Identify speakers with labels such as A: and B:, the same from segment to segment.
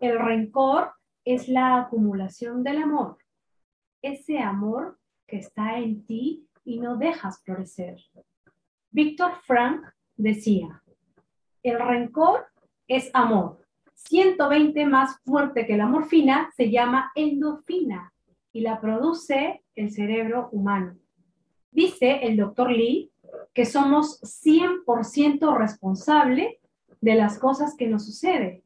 A: El rencor es la acumulación del amor, ese amor que está en ti y no dejas florecer. Víctor Frank decía, el rencor es amor. 120 más fuerte que la morfina se llama endorfina y la produce el cerebro humano. Dice el doctor Lee que somos 100% responsable de las cosas que nos suceden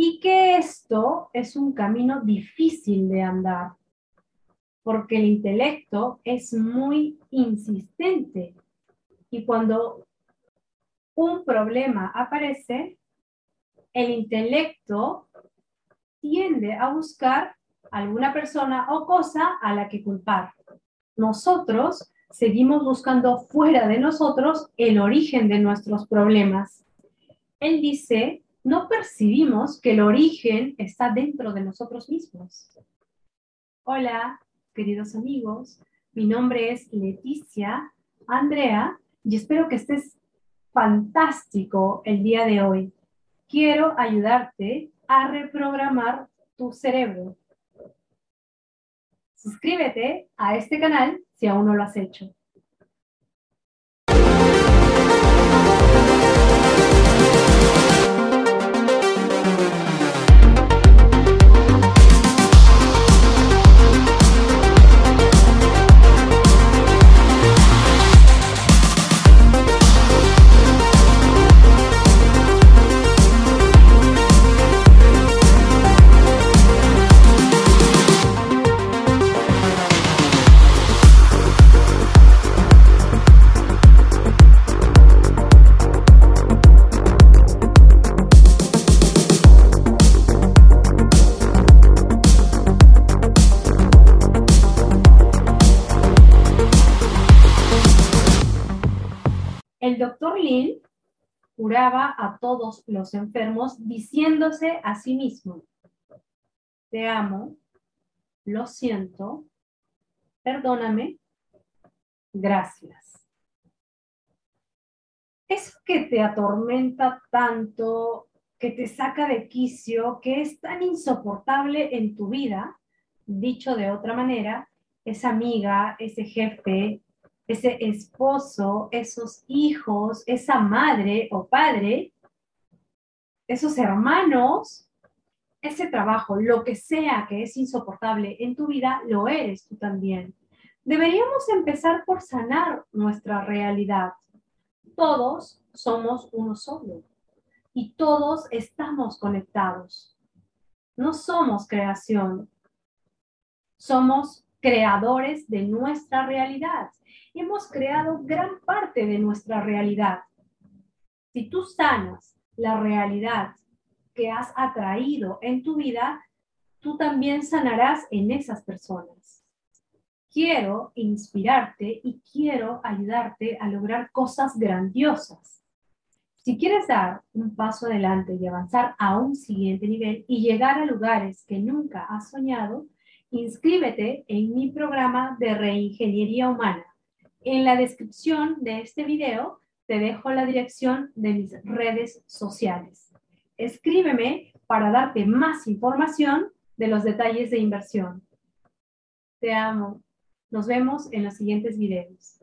A: y que esto es un camino difícil de andar porque el intelecto es muy insistente y cuando un problema aparece, el intelecto tiende a buscar alguna persona o cosa a la que culpar. Nosotros seguimos buscando fuera de nosotros el origen de nuestros problemas. Él dice, no percibimos que el origen está dentro de nosotros mismos. Hola, queridos amigos, mi nombre es Leticia Andrea y espero que estés fantástico el día de hoy. Quiero ayudarte a reprogramar tu cerebro. Suscríbete a este canal si aún no lo has hecho. Curaba a todos los enfermos diciéndose a sí mismo, te amo, lo siento, perdóname, gracias. Es que te atormenta tanto, que te saca de quicio, que es tan insoportable en tu vida, dicho de otra manera, esa amiga, ese jefe, ese esposo, esos hijos, esa madre o padre, esos hermanos, ese trabajo, lo que sea que es insoportable en tu vida, lo eres tú también. Deberíamos empezar por sanar nuestra realidad. Todos somos uno solo y todos estamos conectados. No somos creación, somos creadores de nuestra realidad hemos creado gran parte de nuestra realidad. Si tú sanas la realidad que has atraído en tu vida, tú también sanarás en esas personas. Quiero inspirarte y quiero ayudarte a lograr cosas grandiosas. Si quieres dar un paso adelante y avanzar a un siguiente nivel y llegar a lugares que nunca has soñado, inscríbete en mi programa de reingeniería humana en la descripción de este video te dejo la dirección de mis redes sociales. Escríbeme para darte más información de los detalles de inversión. Te amo. Nos vemos en los siguientes videos.